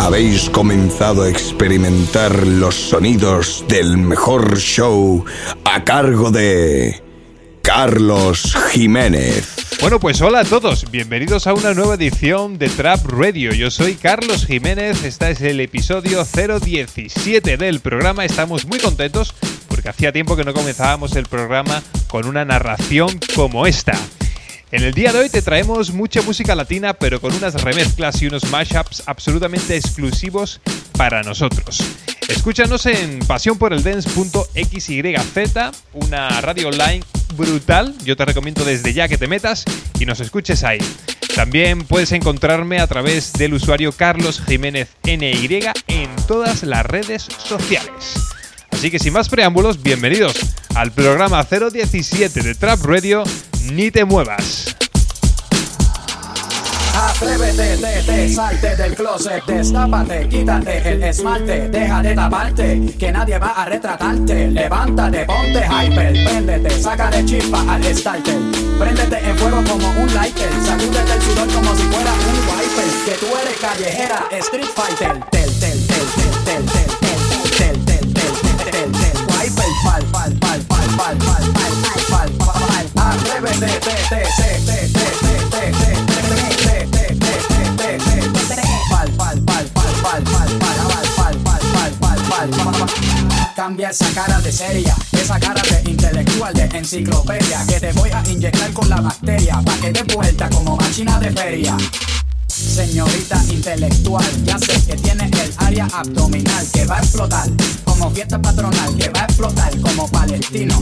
Habéis comenzado a experimentar los sonidos del mejor show a cargo de Carlos Jiménez. Bueno, pues hola a todos, bienvenidos a una nueva edición de Trap Radio. Yo soy Carlos Jiménez, este es el episodio 017 del programa. Estamos muy contentos porque hacía tiempo que no comenzábamos el programa con una narración como esta. En el día de hoy te traemos mucha música latina, pero con unas remezclas y unos mashups absolutamente exclusivos para nosotros. Escúchanos en pasionporeldance.xyz, una radio online brutal. Yo te recomiendo desde ya que te metas y nos escuches ahí. También puedes encontrarme a través del usuario Carlos Jiménez NY en todas las redes sociales. Así que sin más preámbulos, bienvenidos al programa 017 de Trap Radio ni te muevas. Atrévete, te, te, salte del closet, destápate, quítate el esmalte, deja de taparte, que nadie va a retratarte. Levántate, ponte hyper, préndete, saca de chispa al starter. Préndete en fuego como un lighter, sacúdete el sudor como si fuera un wiper. Que tú eres callejera, street fighter. Tel, tel, tel, tel, tel, tel, esa cara de seria, esa cara de intelectual de enciclopedia que te voy a inyectar con la bacteria pa' que te vuelta como máquina de feria. Señorita intelectual, ya sé que tiene el área abdominal que va a explotar como fiesta patronal, que va a explotar como palestino.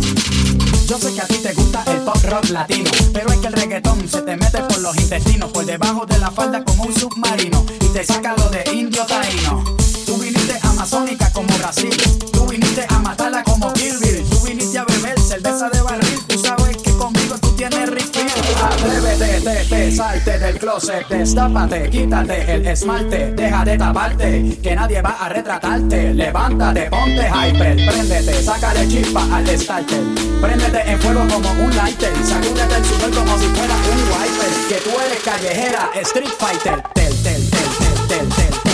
Yo sé que a ti te gusta el pop rock latino, pero es que el reggaetón se te mete por los intestinos, por debajo de la falda como un submarino y te saca lo de indio taíno. Tú viniste amazónica como Brasil, tú viniste a matarla como Kill Bill, tú viniste a beber cerveza de barril, tú sabes que conmigo tú tienes refill. Atrévete, te, te, salte del closet, destápate, quítate el esmalte, deja de taparte, que nadie va a retratarte. Levántate, ponte hyper, préndete, saca de chispa al starter. Préndete en fuego como un lighter, sacúdete el sudor como si fuera un wiper. Que tú eres callejera, street fighter. Tel, tel, tel, tel, tel, tel,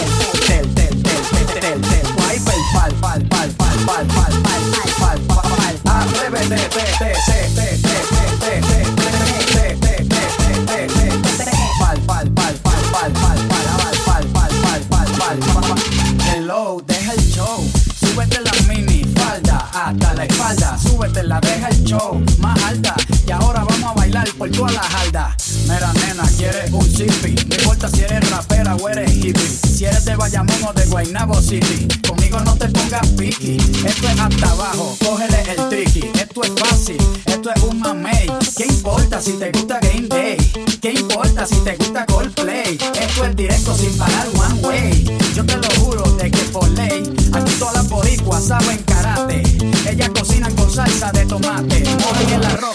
Hello, deja el show, súbete la mini falda hasta la espalda, súbete la deja el show. Más alta y ahora vamos a bailar por toda la jalda. Mira nena, quieres un zippy, no importa si eres rapera o eres hippie, si eres de Bayamón o de Guaynabo City, conmigo no te pongas piqui, esto es hasta abajo, cógele el tricky, esto es fácil, esto es un mamey, ¿qué importa si te gusta Game Day? ¿Qué importa si te gusta Coldplay? Esto es directo sin parar one way. Yo te lo juro de que por ley, aquí todas las boricuas saben karate. Ellas cocinan con salsa de tomate,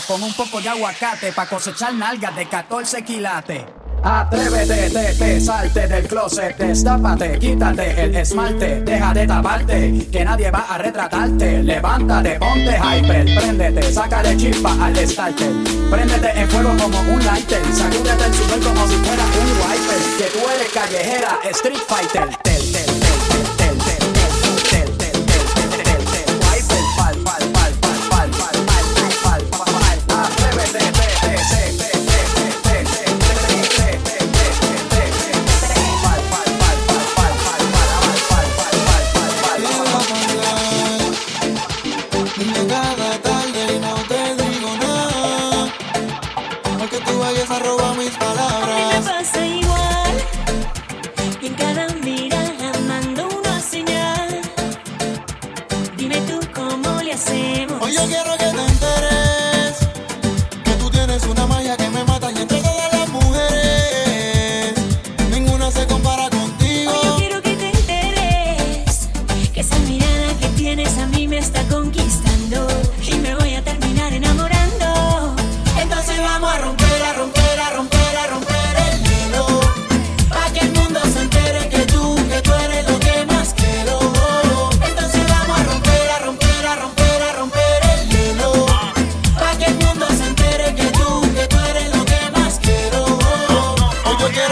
con un poco de aguacate para cosechar nalgas de 14 quilates. Atrévete, te, te, salte del closet, destápate, quítate el esmalte, deja de taparte, que nadie va a retratarte. Levántate, ponte hyper, préndete, saca de chispa al starter. Préndete en fuego como un lighter, sacúdete el sudor como si fuera un wiper. Que tú eres callejera, street fighter. Tel, tel,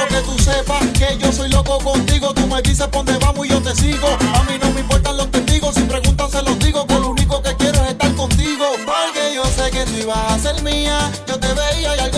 que tú sepas que yo soy loco contigo. Tú me dices por dónde vamos y yo te sigo. A mí no me importan los testigos, si preguntan se los digo. Que lo único que quiero es estar contigo. Porque yo sé que tú ibas a ser mía. Yo te veía y algo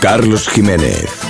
Carlos Jiménez.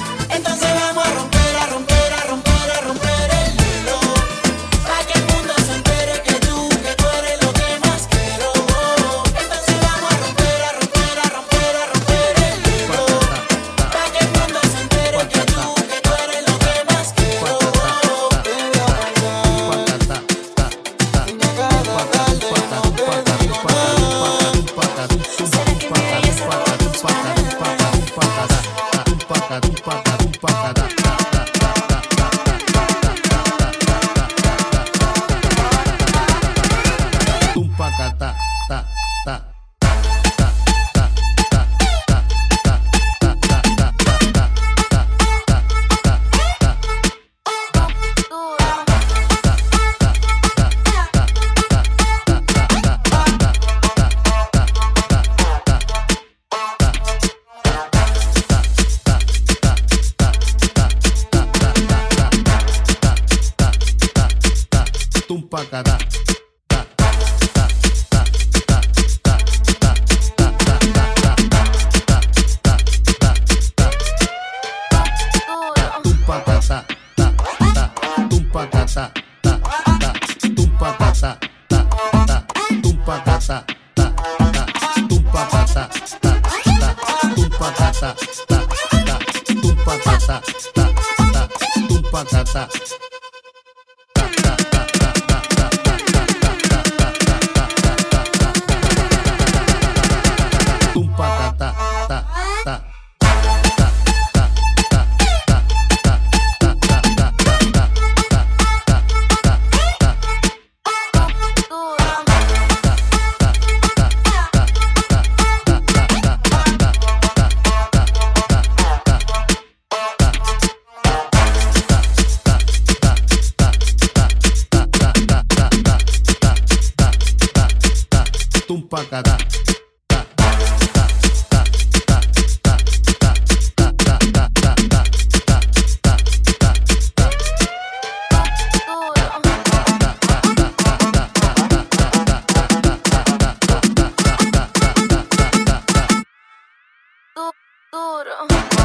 Oh.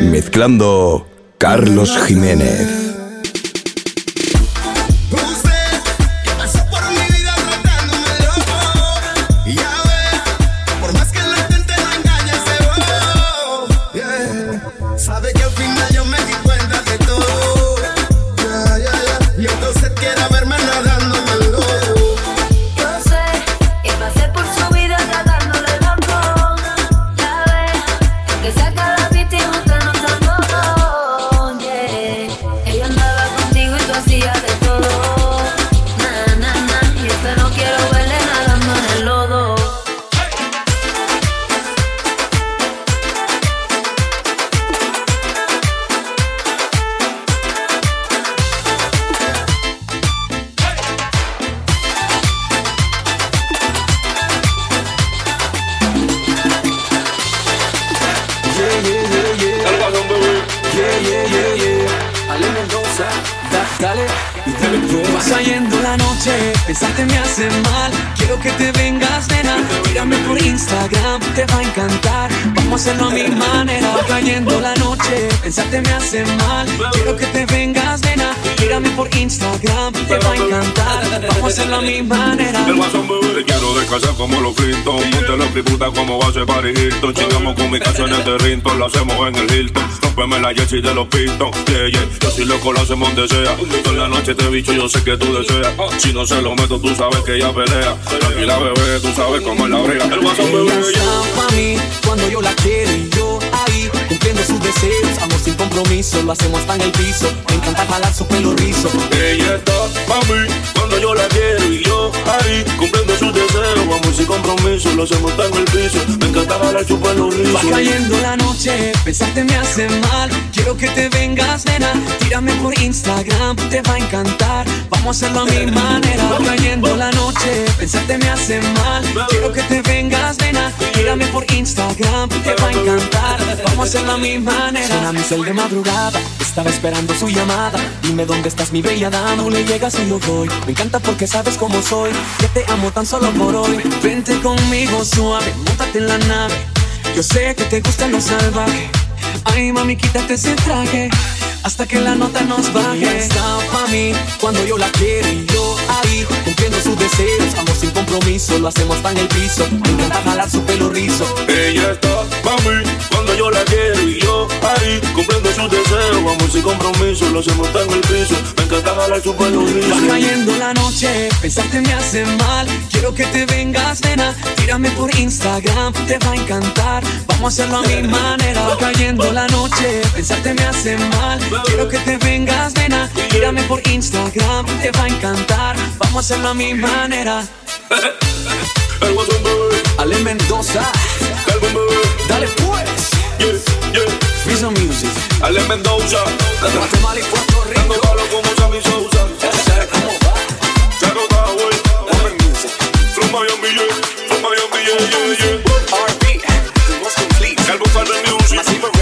Mezclando Carlos Jiménez. hacemos en el Hilton. Rompeme la jersey de los Pistons. Yeah, yeah. Yo soy loco, lo hacemos donde sea. Toda la noche te bicho, yo sé que tú deseas. Si no se lo meto, tú sabes que ella pelea. Tranquila, bebé, tú sabes cómo es la brega. El guasón bebé. para mí cuando yo la quiero y yo ahí cumpliendo sus deseos. Amor sin compromiso, lo hacemos hasta en el piso. Me encanta jalar su pelo rizo. Ella está para mí cuando yo la quiero amor sin compromiso, lo hacemos tan el piso. Me encanta la chupa en los rizos. Va cayendo la noche, pensarte me hace mal Quiero que te vengas, nena. Tírame por Instagram, te va a encantar. Vamos a hacerlo a mi manera. Cayendo la noche, pensarte me hace mal. Quiero que te vengas, nena. Tírame por Instagram, te va a encantar. Vamos a hacerlo a mi manera. Suena mi cel de madrugada, estaba esperando su llamada. Dime dónde estás, mi bella dama. No le llegas y yo voy. Me encanta porque sabes cómo soy. Que te amo tan solo por hoy. Vente conmigo suave, montate en la nave. Yo sé que te gusta lo salvaje Ay, mami, quítate ese traje hasta que la nota nos baje. Está pa' mí cuando yo la quiero y yo ahí cumpliendo sus deseos. Amor sin compromiso, lo hacemos tan el piso. Me encanta jalar su pelo rizo. Ella está pa' mí cuando yo la quiero y yo ahí cumpliendo sus deseos. Amor sin compromiso, lo hacemos tan el piso. Me encanta jalar su pelo rizo. Va cayendo la noche, pensarte me hace mal. Quiero que te vengas, nena. Tírame por Instagram, te va a encantar. Vamos a hacerlo a mi manera. Va cayendo la noche, pensarte me hace mal. Quiero que te vengas, nena. Mírame por Instagram, te va a encantar. Vamos a hacerlo a mi manera. Ale Mendoza. Dale pues. Yeah, yeah. Music. Ale Mendoza. Guatemala y Puerto Rico. Dando como Sammy Sousa. ¿Sabes cómo va? Charo Tower. Ale Music. From Miami, yeah. From Miami, yeah, yeah, yeah. RB. The most complete. Calvo Fallon Music.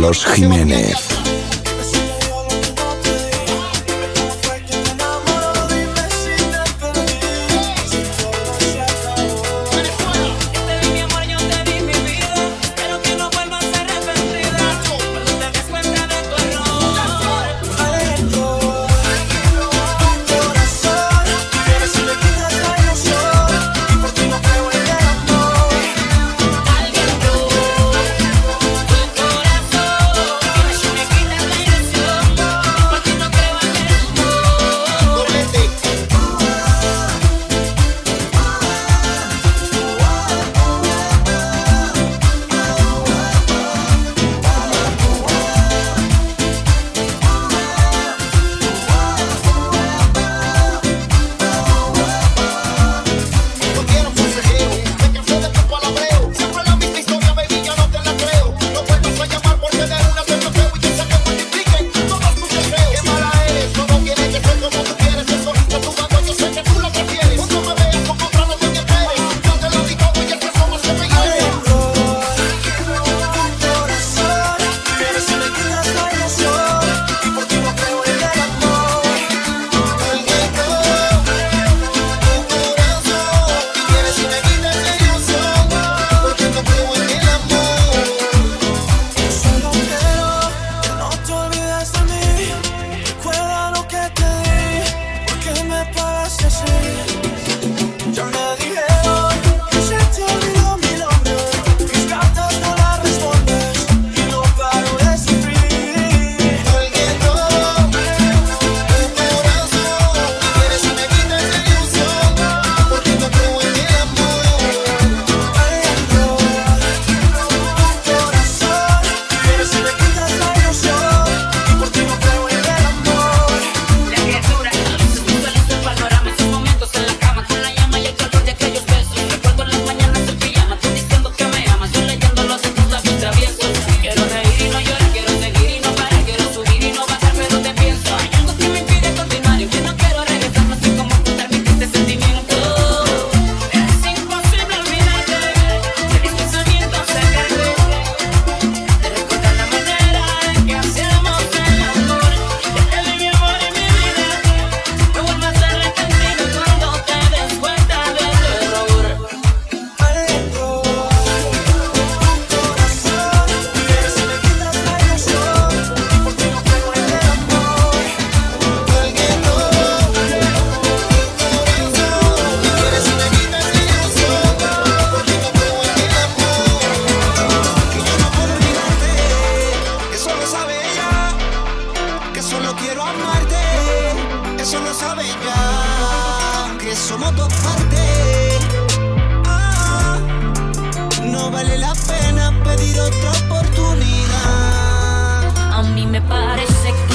Carlos Jiménez. moto aparte. Ah, no vale la pena pedir otra oportunidad. A mí me parece que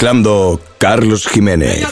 mezclando Carlos Jiménez.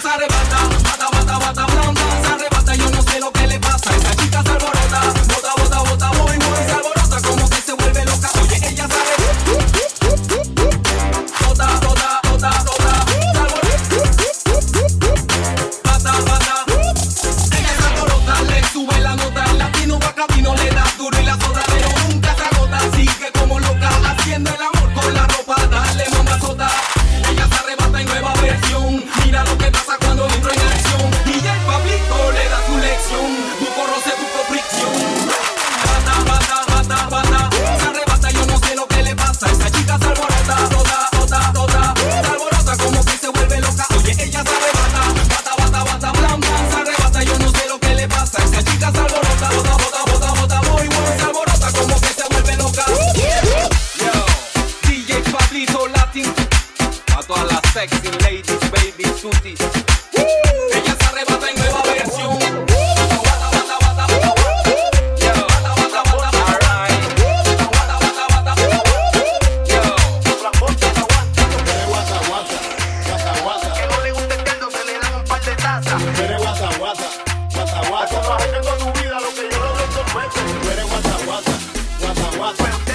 grasa. Tú eres guasa, guasa, guasa, guasa. Hace tu vida lo que yo logro en dos. Tú eres guasa, guasa, guasa, guasa.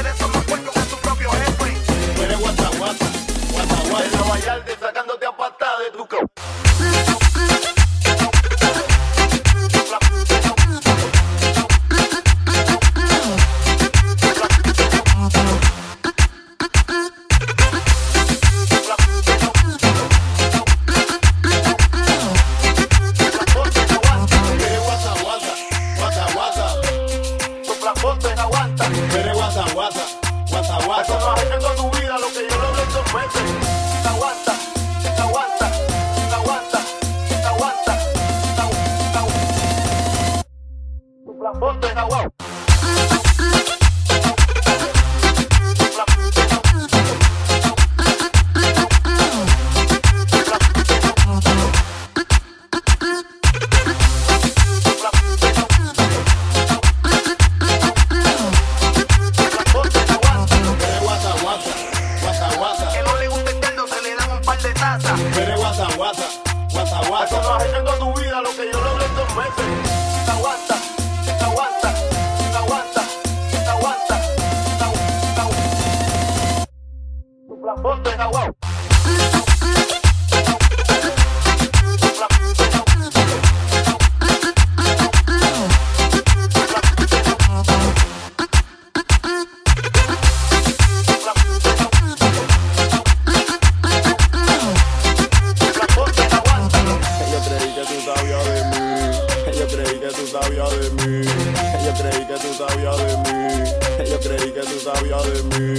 Yo creí que tú sabías de mí. Yo creí que tú sabías de mí.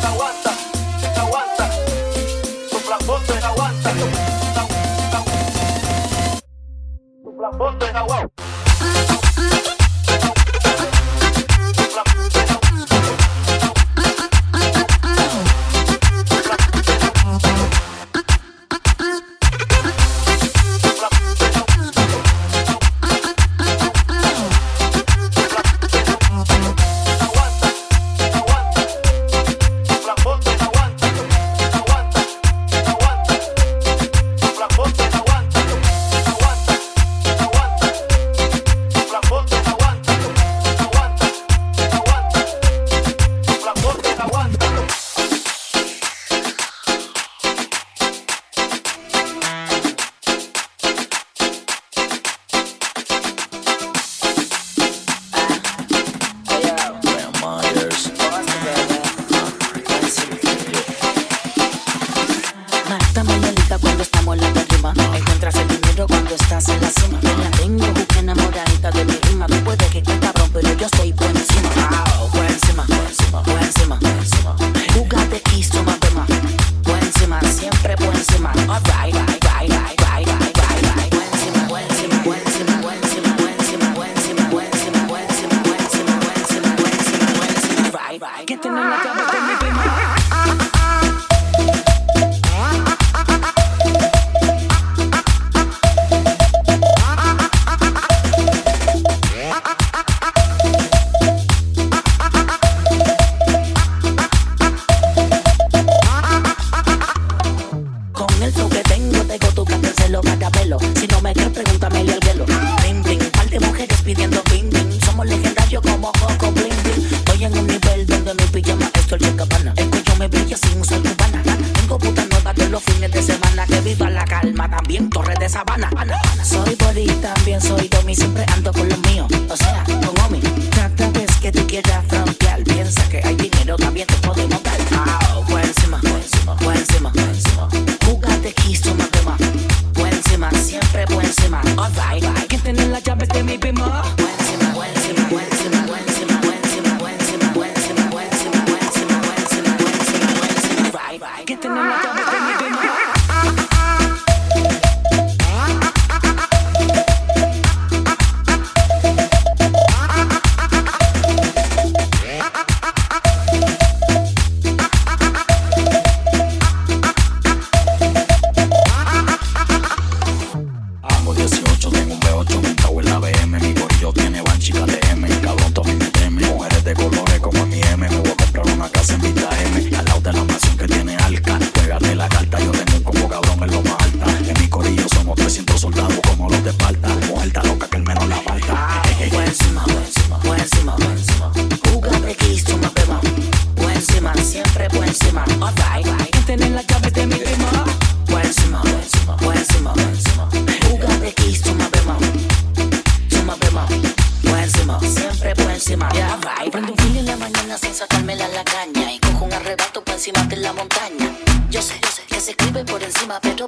Te aguanta, te aguanta. Sopla te aguanta. Sopla te aguanta.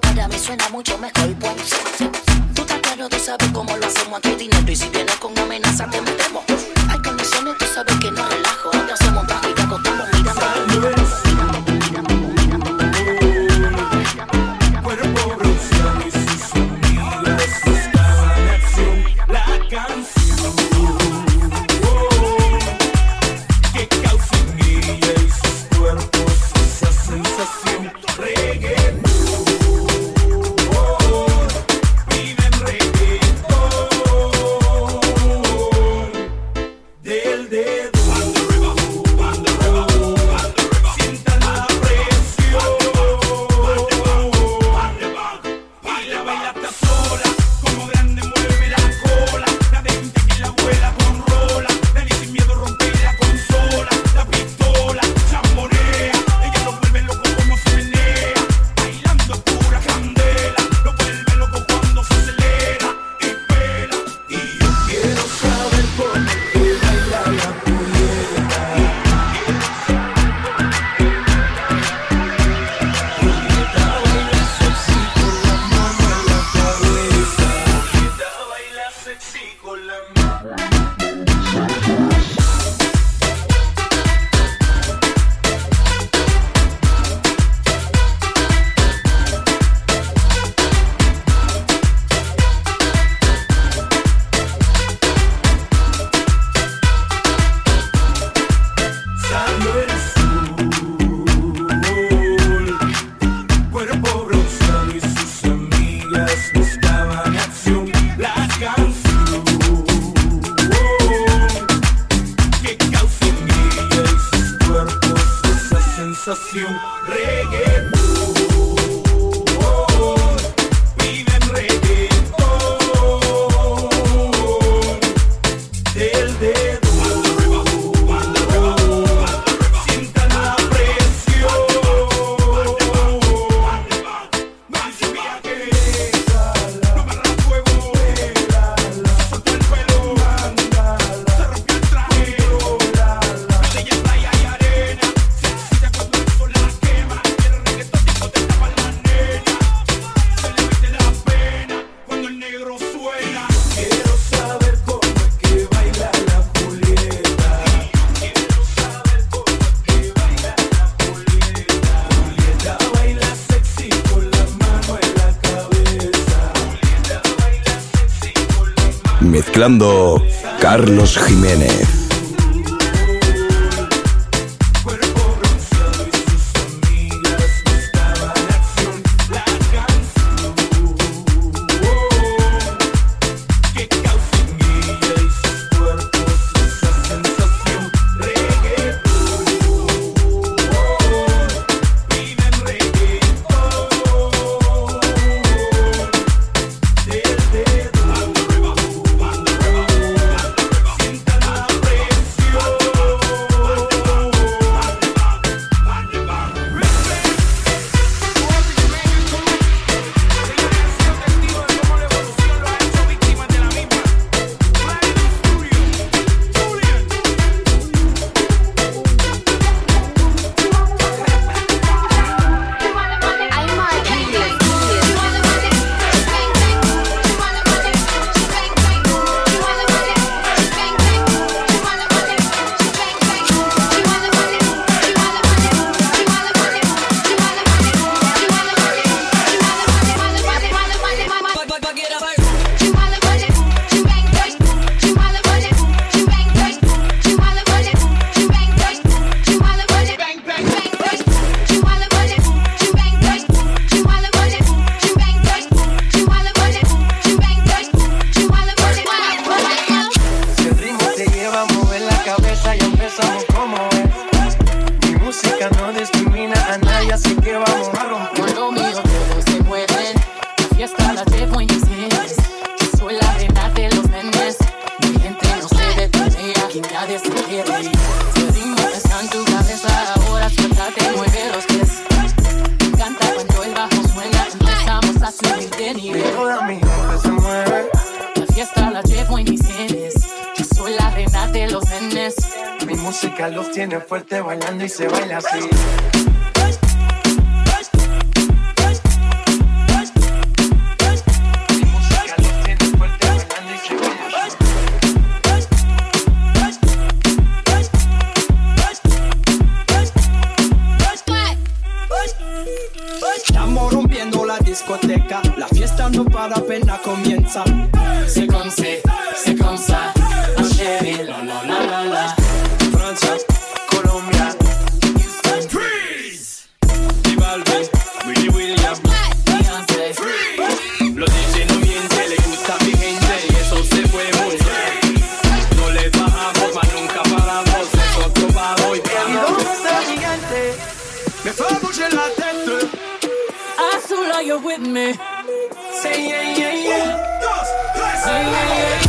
ahora me suena mucho mejor. Pues. Tú estás claro, tú sabes cómo lo hacemos a tu dinero y si tienes you. Carlos Jiménez. you're with me. Say yeah, yeah, yeah. Say yeah, yeah.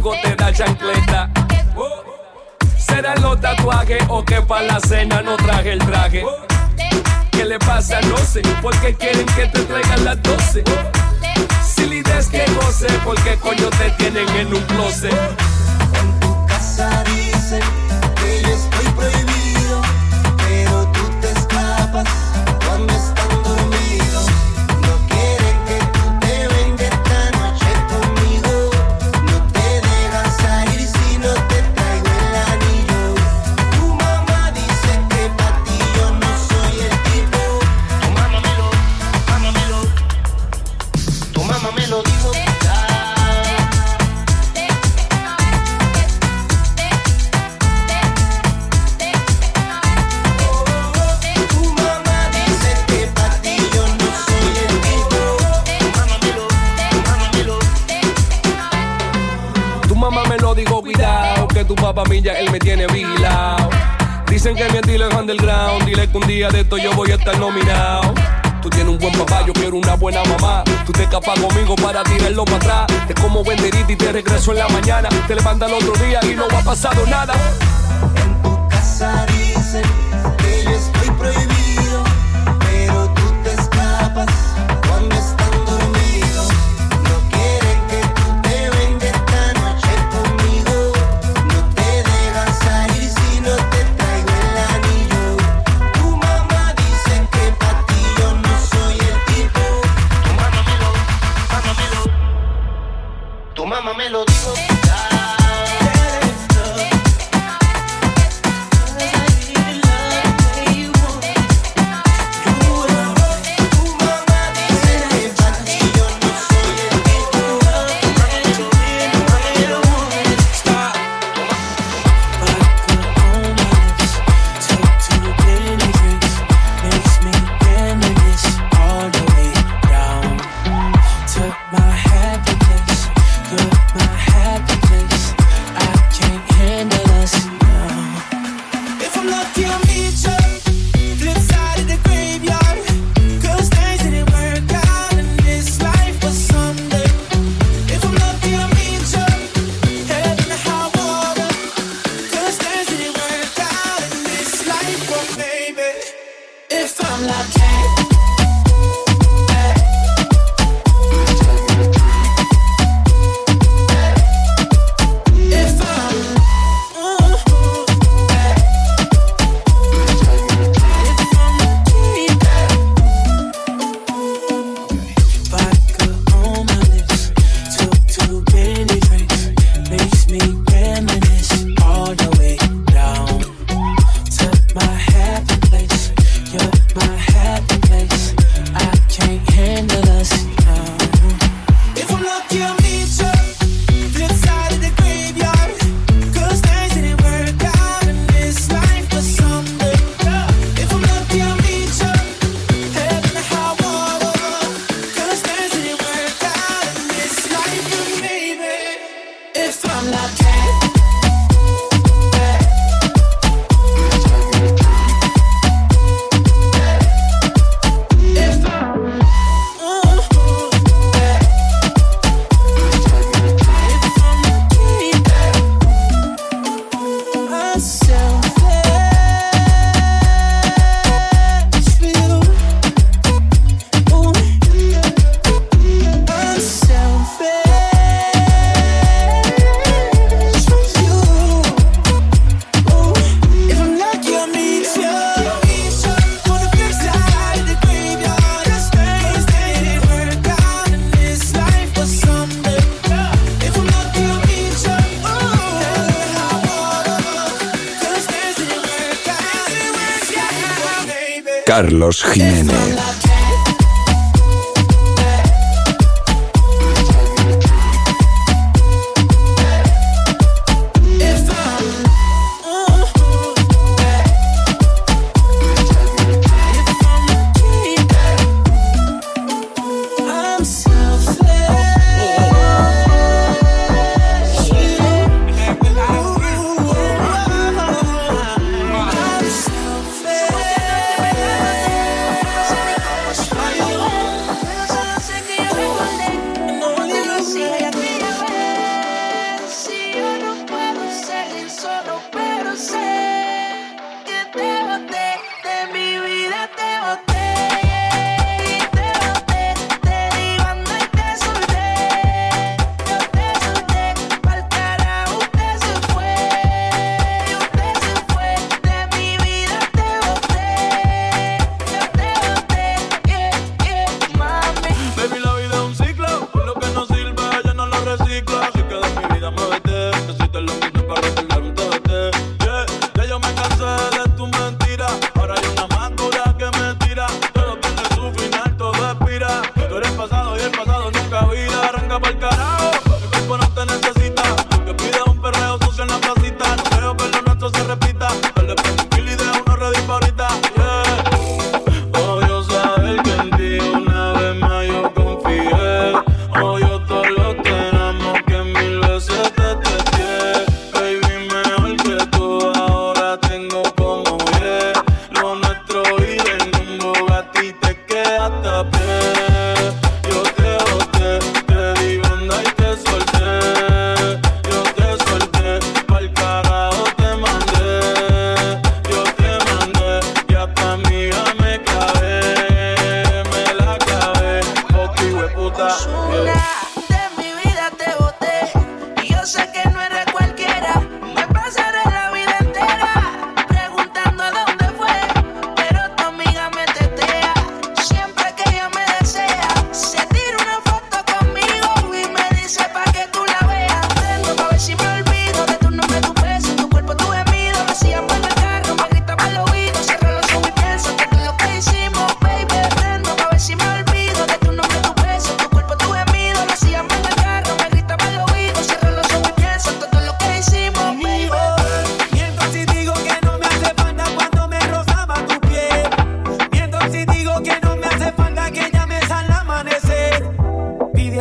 conmigo te da chancleta. ¿Serán los tatuajes o que para la cena no traje el traje? ¿Qué le pasa? No sé, porque quieren que te traigan las 12. Si lides que goce, porque coño te tienen en un closet. día de esto yo voy a estar nominado. Tú tienes un buen papá, yo quiero una buena mamá. Tú te escapas conmigo para tirarlo para atrás. Te como banderita y te regreso en la mañana. Te levantas el otro día y no ha pasado nada. En tu casa dicen I'm not Carlos Jiménez.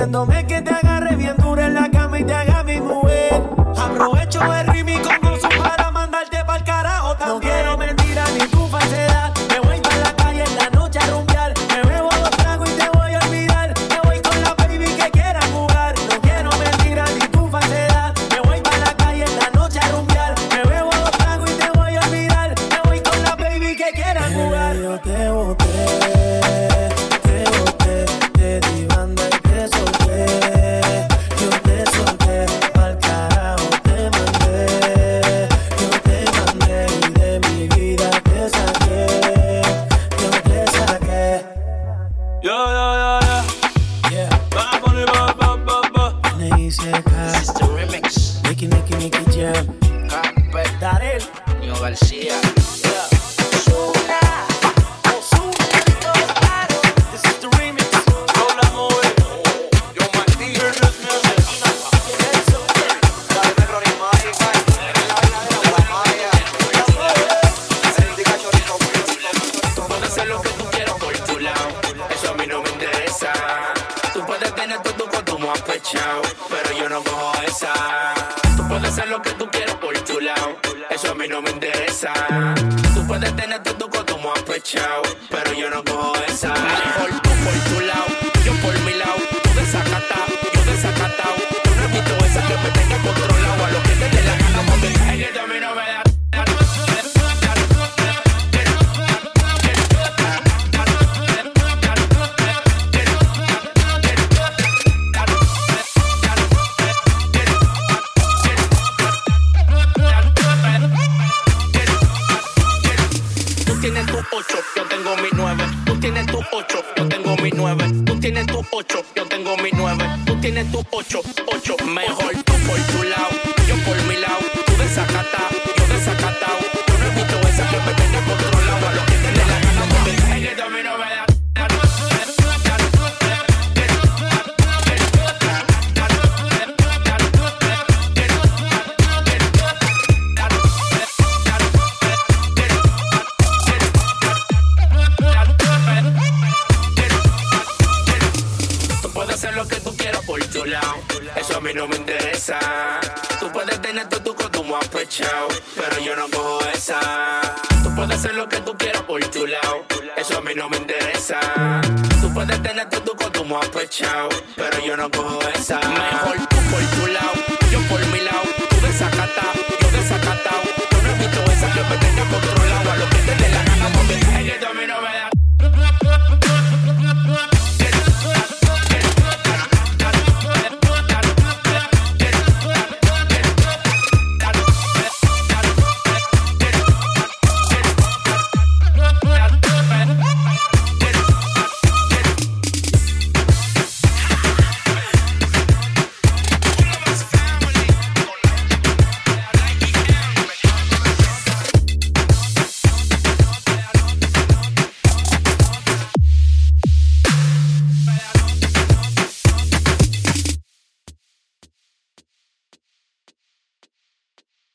pidiéndome que te agarre bien dura en la cama y te haga mi mujer. Aprovecho el ritmo ocho, yo tengo mi nueve. Tú tienes tu ocho, ocho, mejor